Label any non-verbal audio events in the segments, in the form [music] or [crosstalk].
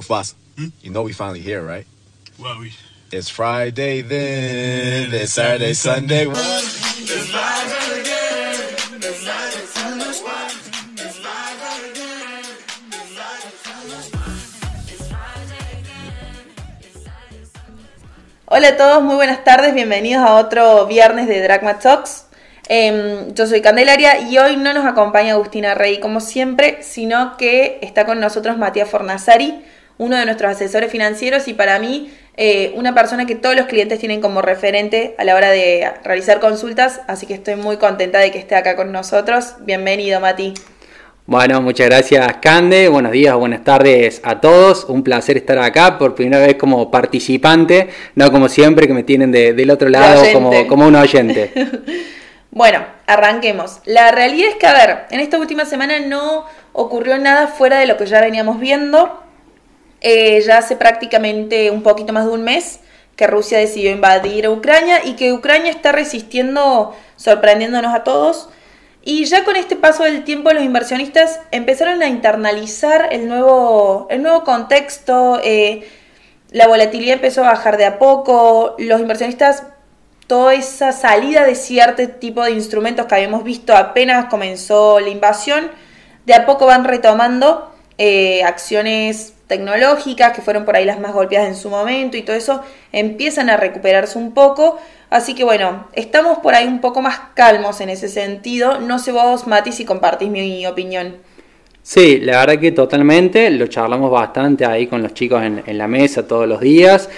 Mufasa, you know we finally here, right? Well, we. It's Friday then, it's Saturday, Sunday. Hola a todos, muy buenas tardes, bienvenidos a otro viernes de Dragma Talks. Em, yo soy Candelaria y hoy no nos acompaña Agustina Rey como siempre, sino que está con nosotros Matías Fornazari, uno de nuestros asesores financieros y para mí eh, una persona que todos los clientes tienen como referente a la hora de realizar consultas, así que estoy muy contenta de que esté acá con nosotros. Bienvenido, Mati. Bueno, muchas gracias Cande, buenos días, buenas tardes a todos, un placer estar acá por primera vez como participante, no como siempre que me tienen del otro lado como, como un oyente. [laughs] bueno, arranquemos. La realidad es que, a ver, en esta última semana no ocurrió nada fuera de lo que ya veníamos viendo. Eh, ya hace prácticamente un poquito más de un mes que Rusia decidió invadir a Ucrania y que Ucrania está resistiendo, sorprendiéndonos a todos. Y ya con este paso del tiempo los inversionistas empezaron a internalizar el nuevo, el nuevo contexto, eh, la volatilidad empezó a bajar de a poco, los inversionistas, toda esa salida de cierto tipo de instrumentos que habíamos visto apenas comenzó la invasión, de a poco van retomando eh, acciones tecnológicas que fueron por ahí las más golpeadas en su momento y todo eso empiezan a recuperarse un poco Así que bueno, estamos por ahí un poco más calmos en ese sentido. No sé vos, Mati, si compartís mi opinión. Sí, la verdad que totalmente, lo charlamos bastante ahí con los chicos en, la mesa todos los días.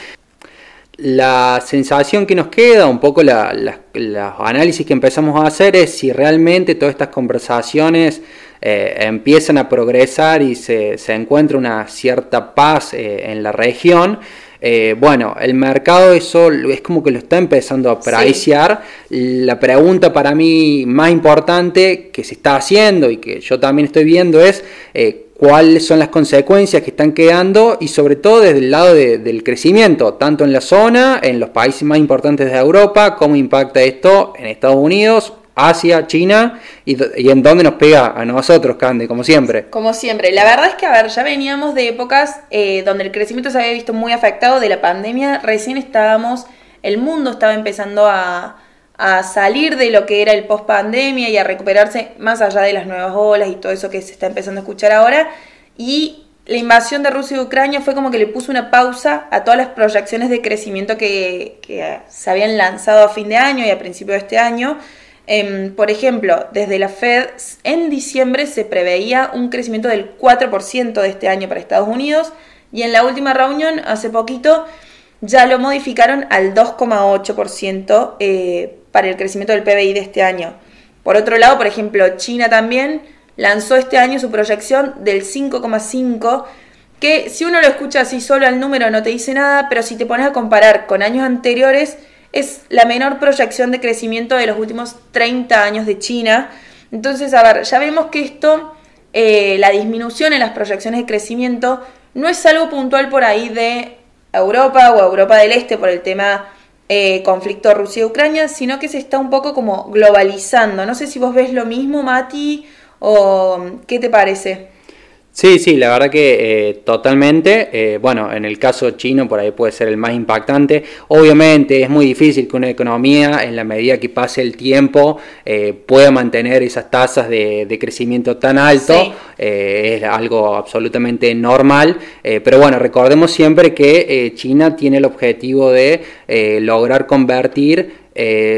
La sensación que nos queda, un poco la, los análisis que empezamos a hacer es si realmente todas estas conversaciones eh, empiezan a progresar y se, se encuentra una cierta paz eh, en la región. Eh, bueno, el mercado eso es como que lo está empezando a apreciar. La pregunta para mí más importante que se está haciendo y que yo también estoy viendo es cuáles son las consecuencias que están quedando y sobre todo desde el lado del crecimiento, tanto en la zona, en los países más importantes de Europa, cómo impacta esto en Estados Unidos Asia, China y, en dónde nos pega a nosotros, Cande, como siempre. Como siempre. La verdad es que, a ver, ya veníamos de épocas eh, donde el crecimiento se había visto muy afectado de la pandemia. Recién estábamos, el mundo estaba empezando a, a salir de lo que era el post pandemia y a recuperarse más allá de las nuevas olas y todo eso que se está empezando a escuchar ahora. Y la invasión de Rusia y Ucrania fue como que le puso una pausa a todas las proyecciones de crecimiento que, se habían lanzado a fin de año y a principio de este año. Em, por ejemplo, desde la Fed en diciembre se preveía un crecimiento del 4% de este año para Estados Unidos y en la última reunión, hace poquito, ya lo modificaron al 2,8% eh, para el crecimiento del PBI de este año. Por otro lado, por ejemplo, China también lanzó este año su proyección del 5,5%, que si uno lo escucha así solo al número no te dice nada, pero si te pones a comparar con años anteriores, es la menor proyección de crecimiento de los últimos 30 años de China. Entonces, a ver, ya vemos que esto, eh, la disminución en las proyecciones de crecimiento, no es algo puntual por ahí de Europa o Europa del Este por el tema eh, conflicto Rusia-Ucrania, sino que se está un poco como globalizando. No sé si vos ves lo mismo, Mati, o qué te parece. Sí, sí, la verdad que eh, totalmente. Eh, bueno, en el caso chino por ahí puede ser el más impactante. Obviamente es muy difícil que una economía, en la medida que pase el tiempo, eh, pueda mantener esas tasas de, crecimiento tan alto. es algo absolutamente normal. pero bueno, recordemos siempre que China tiene el objetivo de lograr convertir,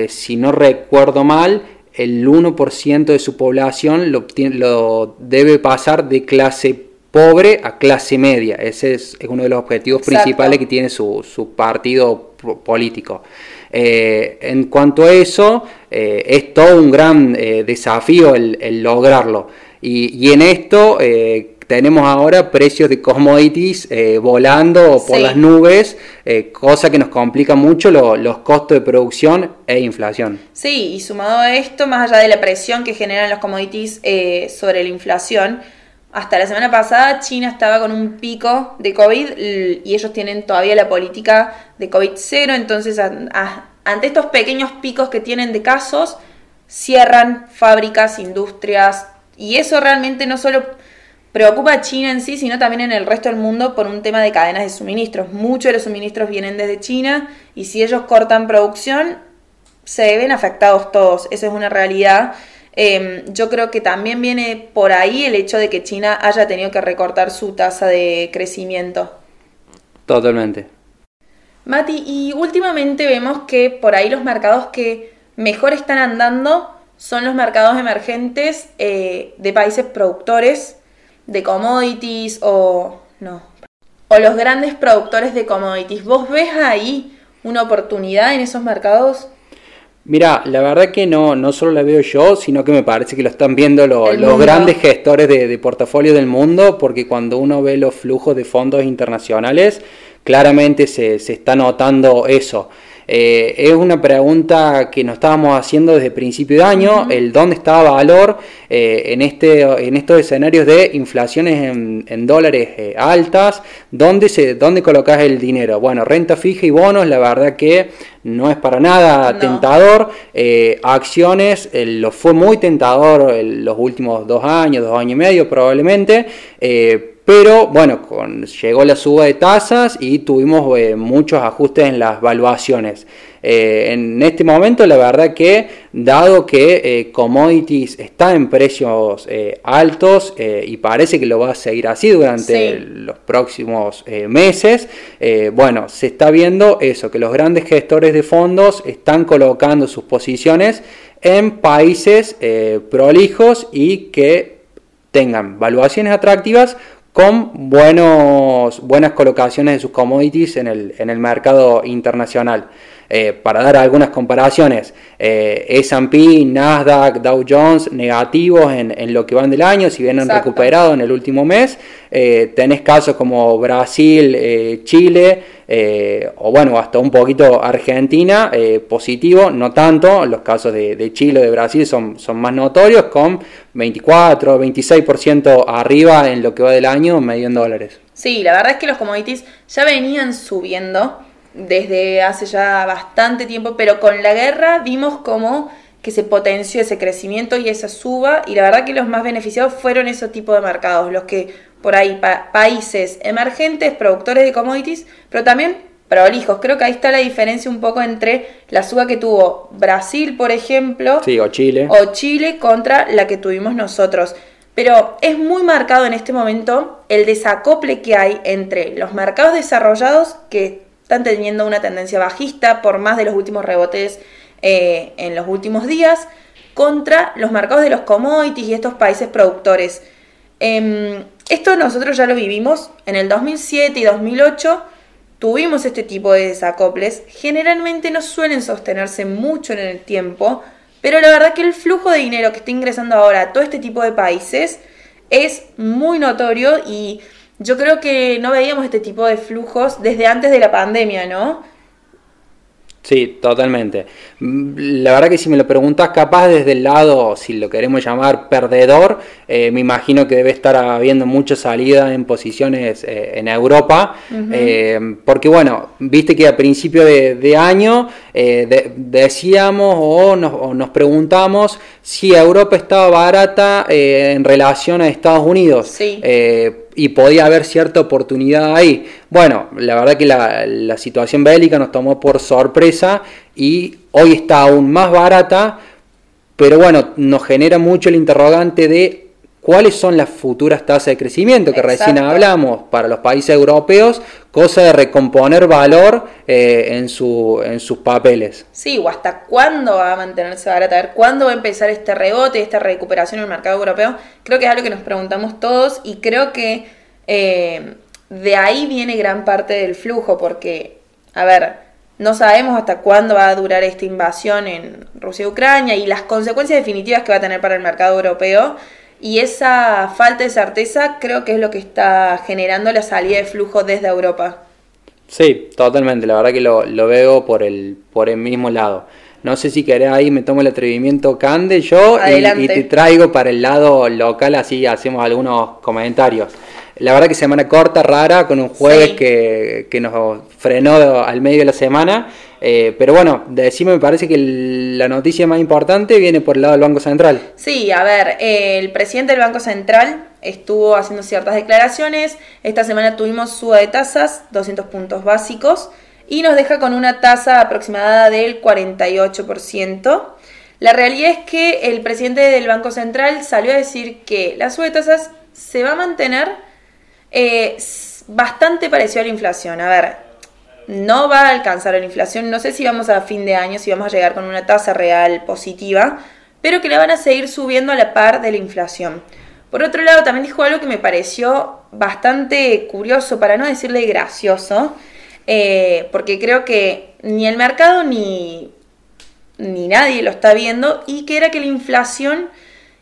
si no recuerdo mal, el 1% de su población lo, lo, debe pasar de clase pobre a clase media. Ese es, uno de los objetivos principales que tiene su, partido político. Eh, en cuanto a eso, eh, es todo un gran eh, desafío el, lograrlo. Y, y, en esto tenemos ahora precios de commodities eh, volando por las nubes, eh, cosa que nos complica mucho los costos de producción e inflación. Sí, y sumado a esto, más allá de la presión que generan los commodities eh, sobre la inflación, hasta la semana pasada China estaba con un pico de COVID y ellos tienen todavía la política de COVID cero, entonces ante estos pequeños picos que tienen de casos, cierran fábricas, industrias, y eso realmente no solo preocupa a China en sí, sino también en el resto del mundo por un tema de cadenas de suministros. Muchos de los suministros vienen desde China y si ellos cortan producción, se ven afectados todos. Esa es una realidad. Em, yo creo que también viene por ahí el hecho de que China haya tenido que recortar su tasa de crecimiento. Totalmente. Mati, y últimamente vemos que por ahí los mercados que mejor están andando son los mercados emergentes eh, de países productores de commodities o no o los grandes productores de commodities. ¿Vos ves ahí una oportunidad en esos mercados? Mira, la verdad que no, no solo la veo yo, sino que me parece que lo están viendo los grandes gestores de, de, portafolio del mundo, porque cuando uno ve los flujos de fondos internacionales, claramente se, se está notando eso. Eh, es una pregunta que nos estábamos haciendo desde principio de año, el dónde estaba valor eh, en, este, en estos escenarios de inflaciones en, dólares eh, altas, ¿dónde, se, dónde colocas el dinero. Bueno, renta fija y bonos, la verdad que no es para nada tentador. acciones, lo fue muy tentador en los últimos dos años, dos años y medio probablemente. Pero bueno, con, llegó la suba de tasas y tuvimos eh, muchos ajustes en las valuaciones. Eh, en este momento, la verdad que, dado que eh, commodities está en precios altos y parece que lo va a seguir así durante los próximos meses, bueno, se está viendo eso, que los grandes gestores de fondos están colocando sus posiciones en países prolijos y que tengan valuaciones atractivas con buenos, buenas colocaciones de sus commodities en el, en el mercado internacional. Eh, para dar algunas comparaciones, eh, S&P, Nasdaq, Dow Jones negativos en, lo que van del año, si bien han recuperado en el último mes, eh, tenés casos como Brasil, Chile, o bueno, hasta un poquito Argentina, positivo, no tanto, los casos de, de Chile o de Brasil son, son más notorios, con 24, 26% arriba en lo que va del año, medio en dólares. Sí, la verdad es que los commodities ya venían subiendo desde hace ya bastante tiempo, pero con la guerra vimos como que se potenció ese crecimiento y esa suba, y la verdad que los más beneficiados fueron esos tipos de mercados, los que por ahí, países emergentes, productores de commodities, pero también prolijos. Creo que ahí está la diferencia un poco entre la suba que tuvo Brasil, por ejemplo, o Chile. o Chile contra la que tuvimos nosotros. Pero es muy marcado en este momento el desacople que hay entre los mercados desarrollados que están teniendo una tendencia bajista por más de los últimos rebotes eh, en los últimos días contra los mercados de los commodities y estos países productores. Em, esto nosotros ya lo vivimos en el 2007 y 2008. Tuvimos este tipo de desacoples. Generalmente no suelen sostenerse mucho en el tiempo, pero la verdad que el flujo de dinero que está ingresando ahora a todo este tipo de países es muy notorio y yo creo que no veíamos este tipo de flujos desde antes de la pandemia, ¿no? Sí, totalmente. La verdad que si me lo preguntas capaz desde el lado, si lo queremos llamar perdedor, eh, me imagino que debe estar habiendo mucha salida en posiciones eh, en Europa, eh, porque bueno, viste que a principio de, año decíamos o nos, o nos, preguntamos si Europa estaba barata en relación a Estados Unidos. Sí y podía haber cierta oportunidad ahí. Bueno, la verdad que la, situación bélica nos tomó por sorpresa y hoy está aún más barata, pero bueno, nos genera mucho el interrogante de cuáles son las futuras tasas de crecimiento que recién hablamos para los países europeos, cosa de recomponer valor eh, en, su, en sus papeles. Sí, o hasta cuándo va a mantenerse barata, a ver cuándo va a empezar este rebote, esta recuperación en el mercado europeo. Creo que es algo que nos preguntamos todos y creo que eh, de ahí viene gran parte del flujo, porque, a ver, no sabemos hasta cuándo va a durar esta invasión en Rusia y Ucrania y las consecuencias definitivas que va a tener para el mercado europeo. Y esa falta de certeza creo que es lo que está generando la salida de flujo desde Europa. Sí, totalmente. La verdad que lo, veo por el, por el mismo lado. No sé si querés ahí, me tomo el atrevimiento Cande yo y, te traigo para el lado local, así hacemos algunos comentarios. La verdad que semana corta, rara, con un jueves que, que, nos frenó al medio de la semana. Eh, pero bueno, de decime, me parece que la noticia más importante viene por el lado del Banco Central. Sí, a ver, el presidente del Banco Central estuvo haciendo ciertas declaraciones. Esta semana tuvimos suba de tasas, 200 puntos básicos, y nos deja con una tasa aproximada del 48%. La realidad es que el presidente del Banco Central salió a decir que la suba de tasas se va a mantener eh, bastante parecido a la inflación. A ver, no va a alcanzar la inflación, no sé si vamos a fin de año, si vamos a llegar con una tasa real positiva, pero que la van a seguir subiendo a la par de la inflación. Por otro lado, también dijo algo que me pareció bastante curioso, para no decirle gracioso, eh, porque creo que ni el mercado ni, ni nadie lo está viendo, y que era que la inflación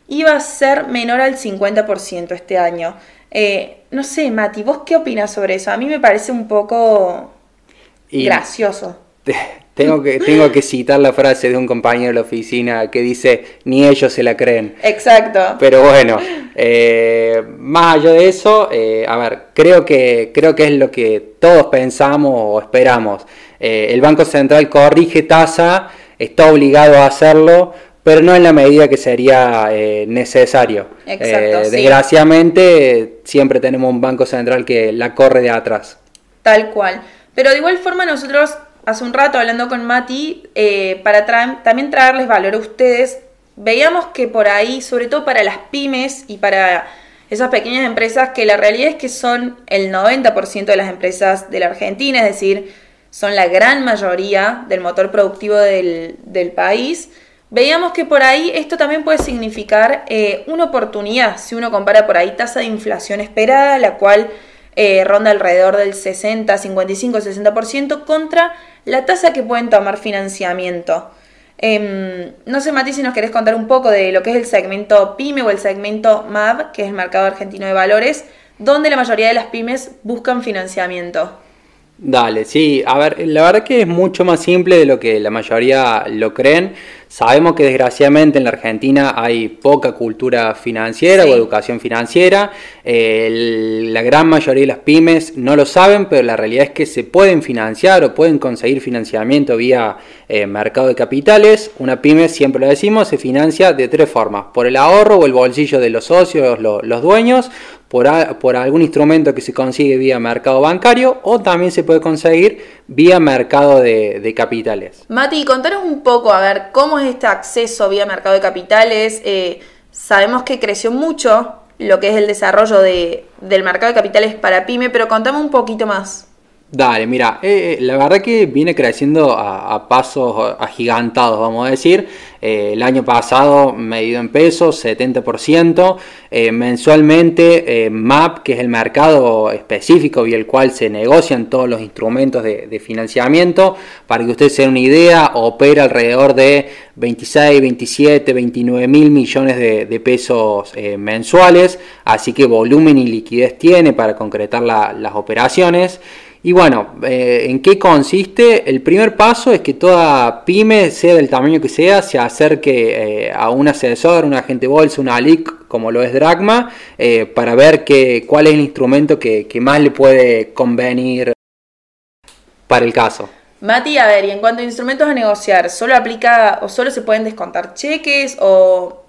iba a ser menor al 50% este año. Eh, no sé, Mati, ¿vos qué opinas sobre eso? A mí me parece un poco gracioso. Tengo que, tengo que citar la frase de un compañero de la oficina que dice, ni ellos se la creen. Exacto. Pero bueno, eh, más allá de eso, eh, a ver, creo que, creo que es lo que todos pensamos o esperamos. Eh, el Banco Central corrige tasa, está obligado a hacerlo, pero no en la medida que sería necesario. Exacto, Desgraciadamente, siempre tenemos un Banco Central que la corre de atrás. Tal cual. Pero de igual forma nosotros hace un rato hablando con Mati, eh, para también traerles valor a ustedes, veíamos que por ahí, sobre todo para las pymes y para esas pequeñas empresas, que la realidad es que son el 90% de las empresas de la Argentina, es decir, son la gran mayoría del motor productivo del, país, veíamos que por ahí esto también puede significar eh, una oportunidad, si uno compara por ahí tasa de inflación esperada, la cual eh, ronda alrededor del 60, 55, 60% contra la tasa que pueden tomar financiamiento. Em, no sé, Mati, si nos querés contar un poco de lo que es el segmento PYME o el segmento MAV, que es el Mercado Argentino de Valores, donde la mayoría de las pymes buscan financiamiento. Dale, sí, a ver, la verdad que es mucho más simple de lo que la mayoría lo creen. Sabemos que desgraciadamente en la Argentina hay poca cultura financiera o educación financiera. la gran mayoría de las pymes no lo saben, pero la realidad es que se pueden financiar o pueden conseguir financiamiento vía eh, mercado de capitales. Una pyme, siempre lo decimos, se financia de tres formas. Por el ahorro o el bolsillo de los socios, los dueños, por, algún instrumento que se consigue vía mercado bancario o también se puede conseguir vía mercado de, capitales. Mati, contanos un poco, a ver, cómo es este acceso vía mercado de capitales. Eh, sabemos que creció mucho lo que es el desarrollo de, del mercado de capitales para pyme, pero contame un poquito más. Dale, mira, eh, la verdad que viene creciendo a, pasos agigantados, vamos a decir. Eh, el año pasado, medido en pesos, 70%. Eh, mensualmente, MAP, que es el mercado específico y el cual se negocian todos los instrumentos de, financiamiento, para que ustedes se den una idea, opera alrededor de 26, 27, 29 mil millones de, pesos mensuales. Así que volumen y liquidez tiene para concretar las operaciones. Y bueno, eh, ¿en qué consiste? El primer paso es que toda pyme, sea del tamaño que sea, se acerque eh, a un asesor, un agente bolsa, una ALIC, como lo es Dragma, eh, para ver que, cuál es el instrumento que, que más le puede convenir para el caso. Mati, a ver, y en cuanto a instrumentos a negociar, ¿solo aplica o solo se pueden descontar cheques o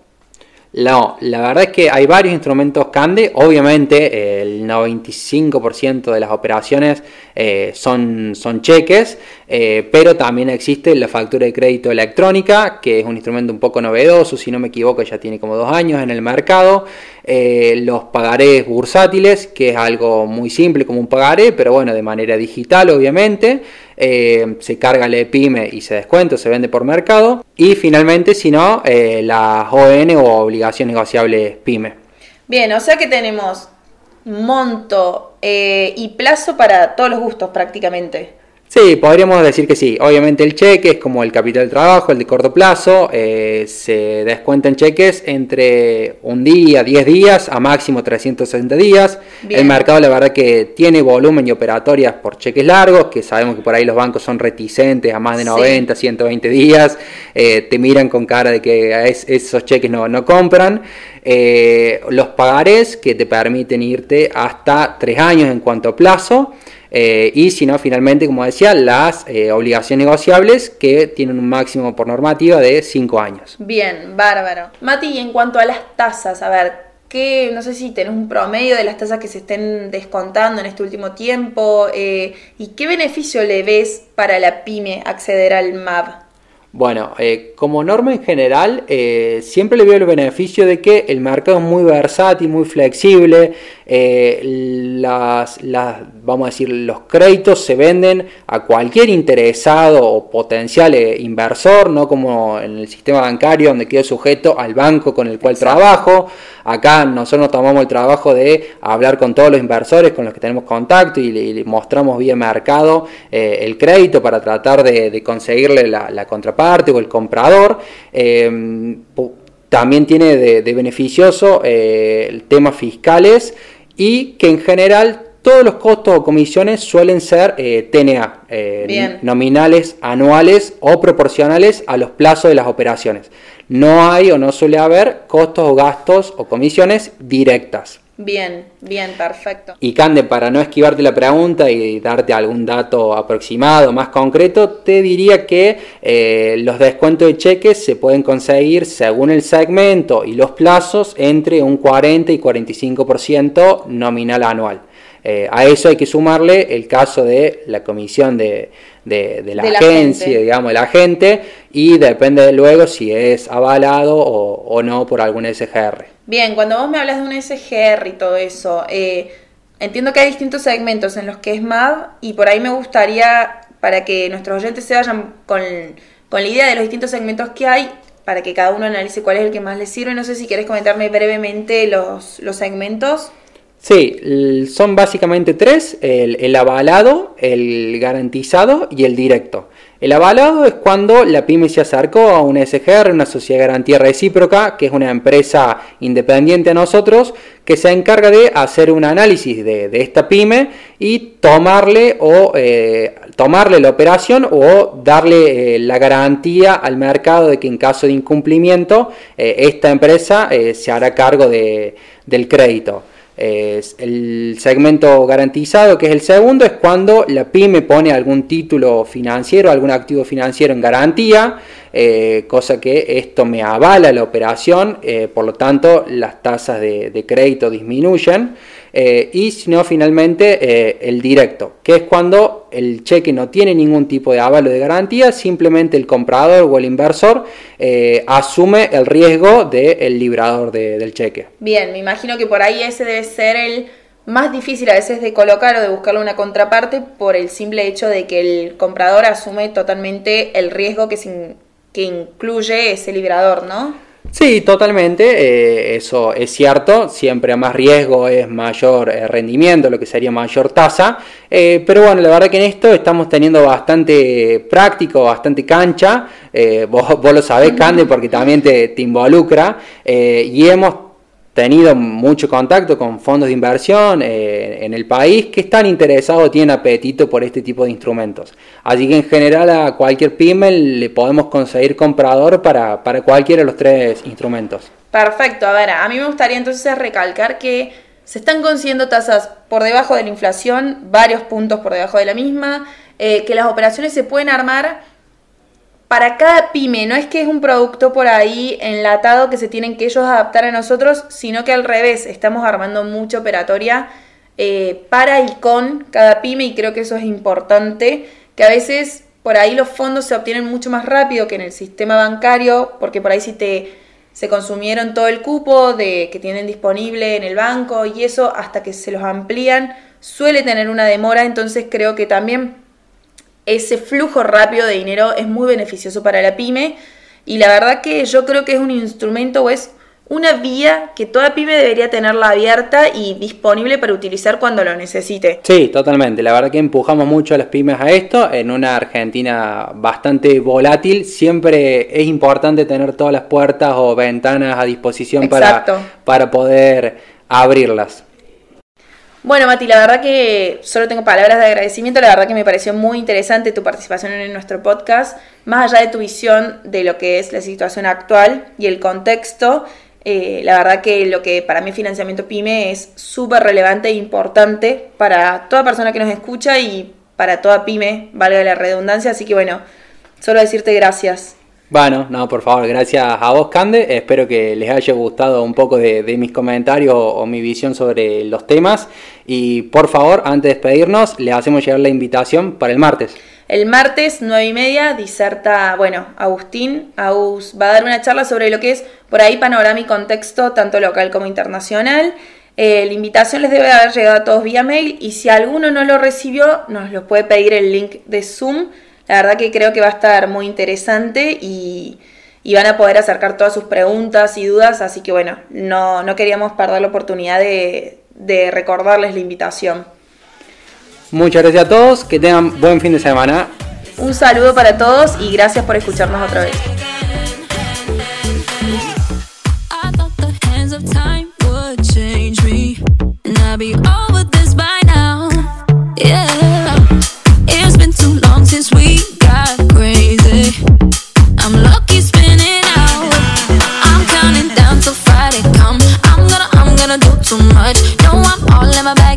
no, la verdad es que hay varios instrumentos CANDE. Obviamente, el 95% de las operaciones eh, son, son cheques, eh, pero también existe la factura de crédito electrónica, que es un instrumento un poco novedoso, si no me equivoco, ya tiene como dos años en el mercado. Eh, los pagarés bursátiles, que es algo muy simple como un pagaré, pero bueno, de manera digital, obviamente. se carga el EPIME y se descuenta, se vende por mercado. Y finalmente, si no, las ON o obligaciones negociables PYME. Bien, o sea que tenemos monto y plazo para todos los gustos prácticamente. Sí, podríamos decir que sí. Obviamente el cheque es como el capital del trabajo, el de corto plazo. Eh, se descuentan cheques entre un día, 10 días, a máximo 360 días. El mercado la verdad que tiene volumen y operatorias por cheques largos, que sabemos que por ahí los bancos son reticentes a más de 90, 120 días. Eh, te miran con cara de que esos cheques no, no compran. Eh, los pagarés que te permiten irte hasta 3 años en cuanto a plazo. Eh, y si no, finalmente, como decía, las eh, obligaciones negociables que tienen un máximo por normativa de 5 años. Bien, bárbaro. Mati, y en cuanto a las tasas, a ver, que no sé si tenés un promedio de las tasas que se estén descontando en este último tiempo eh, y qué beneficio le ves para la pyme acceder al MAB. Bueno, eh, como norma en general, eh, siempre le veo el beneficio de que el mercado es muy versátil, muy flexible, eh, las, vamos a decir, los créditos se venden a cualquier interesado o potencial inversor, no como en el sistema bancario donde quedo sujeto al banco con el cual trabajo. Acá nosotros nos tomamos el trabajo de hablar con todos los inversores con los que tenemos contacto y le, mostramos vía mercado el crédito para tratar de, conseguirle la, la contraparte o el comprador. Em, también tiene de, beneficioso eh, el tema fiscales y que en general todos los costos o comisiones suelen ser eh, TNA, eh, nominales anuales o proporcionales a los plazos de las operaciones. No hay o no suele haber costos o gastos o comisiones directas. Bien, bien, perfecto. Y Cande, para no esquivarte la pregunta y darte algún dato aproximado, más concreto, te diría que eh, los descuentos de cheques se pueden conseguir según el segmento y los plazos entre un 40 y 45% nominal anual. Eh, a eso hay que sumarle el caso de la comisión de, la, agencia, digamos, el agente, y depende luego si es avalado o, no por algún SGR. Bien, cuando vos me hablas de un SGR y todo eso, eh, entiendo que hay distintos segmentos en los que es MAD y por ahí me gustaría, para que nuestros oyentes se vayan con, con la idea de los distintos segmentos que hay, para que cada uno analice cuál es el que más les sirve. No sé si quieres comentarme brevemente los, los segmentos. Sí, son básicamente tres, el, avalado, el garantizado y el directo. El avalado es cuando la pyme se acercó a una SGR, una sociedad de garantía recíproca, que es una empresa independiente a nosotros, que se encarga de hacer un análisis de, esta pyme y tomarle o eh, tomarle la operación o darle eh, la garantía al mercado de que en caso de incumplimiento eh, esta empresa se hará cargo del crédito el segmento garantizado, que es el segundo, es cuando la pyme pone algún título financiero, algún activo financiero en garantía, eh, cosa que esto me avala la operación, eh, por lo tanto las tasas de crédito disminuyen. Eh, y si no, finalmente eh, el directo, que es cuando el cheque no tiene ningún tipo de avalo de garantía, simplemente el comprador o el inversor eh, asume el riesgo del librador del cheque. Bien, me imagino que por ahí ese debe ser el más difícil a veces de colocar o de buscarle una contraparte por el simple hecho de que el comprador asume totalmente el riesgo que, que incluye ese librador, ¿no? Sí, totalmente, eh, eso es cierto, siempre a más riesgo es mayor eh, rendimiento, lo que sería mayor tasa, eh, pero bueno, la verdad que en esto estamos teniendo bastante práctico, bastante cancha, vos, vos, lo sabés, Cande, porque también te, te involucra, y hemos tenido mucho contacto con fondos de inversión eh, en el país que están interesados, tienen apetito por este tipo de instrumentos. Así que en general a cualquier pyme le podemos conseguir comprador para, para cualquiera de los tres instrumentos. Perfecto, a ver, a mí me gustaría entonces recalcar que se están consiguiendo tasas por debajo de la inflación, varios puntos por debajo de la misma, eh, que las operaciones se pueden armar para cada pyme, no es que es un producto por ahí enlatado que se tienen que ellos adaptar a nosotros, sino que al revés, estamos armando mucha operatoria eh, para y con cada pyme y creo que eso es importante, que a veces por ahí los fondos se obtienen mucho más rápido que en el sistema bancario, porque por ahí si te se consumieron todo el cupo de que tienen disponible en el banco y eso hasta que se los amplían suele tener una demora, entonces creo que también ese flujo rápido de dinero es muy beneficioso para la pyme y la verdad que yo creo que es un instrumento o es una vía que toda pyme debería tenerla abierta y disponible para utilizar cuando lo necesite. Sí, totalmente. La verdad que empujamos mucho a las pymes a esto. En una Argentina bastante volátil, siempre es importante tener todas las puertas o ventanas a disposición para, para poder abrirlas. Bueno, Mati, la verdad que solo tengo palabras de agradecimiento. La verdad que me pareció muy interesante tu participación en nuestro podcast. Más allá de tu visión de lo que es la situación actual y el contexto, eh, la verdad que lo que para mí financiamiento pyme es súper relevante e importante para toda persona que nos escucha y para toda pyme, valga la redundancia. Así que bueno, solo decirte gracias. Bueno, no, por favor, gracias a vos, Cande. Espero que les haya gustado un poco de, mis comentarios o, mi visión sobre los temas. Y por favor, antes de despedirnos, les hacemos llegar la invitación para el martes. El martes, nueve y media, diserta, bueno, Agustín, Agus va a dar una charla sobre lo que es por ahí panorama y contexto, tanto local como internacional. Eh, la invitación les debe haber llegado a todos vía mail y si alguno no lo recibió, nos lo puede pedir el link de Zoom. La verdad que creo que va a estar muy interesante y, van a poder acercar todas sus preguntas y dudas, así que bueno, no, no queríamos perder la oportunidad de, de recordarles la invitación. Muchas gracias a todos, que tengan buen fin de semana. Un saludo para todos y gracias por escucharnos otra vez.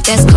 Let's go.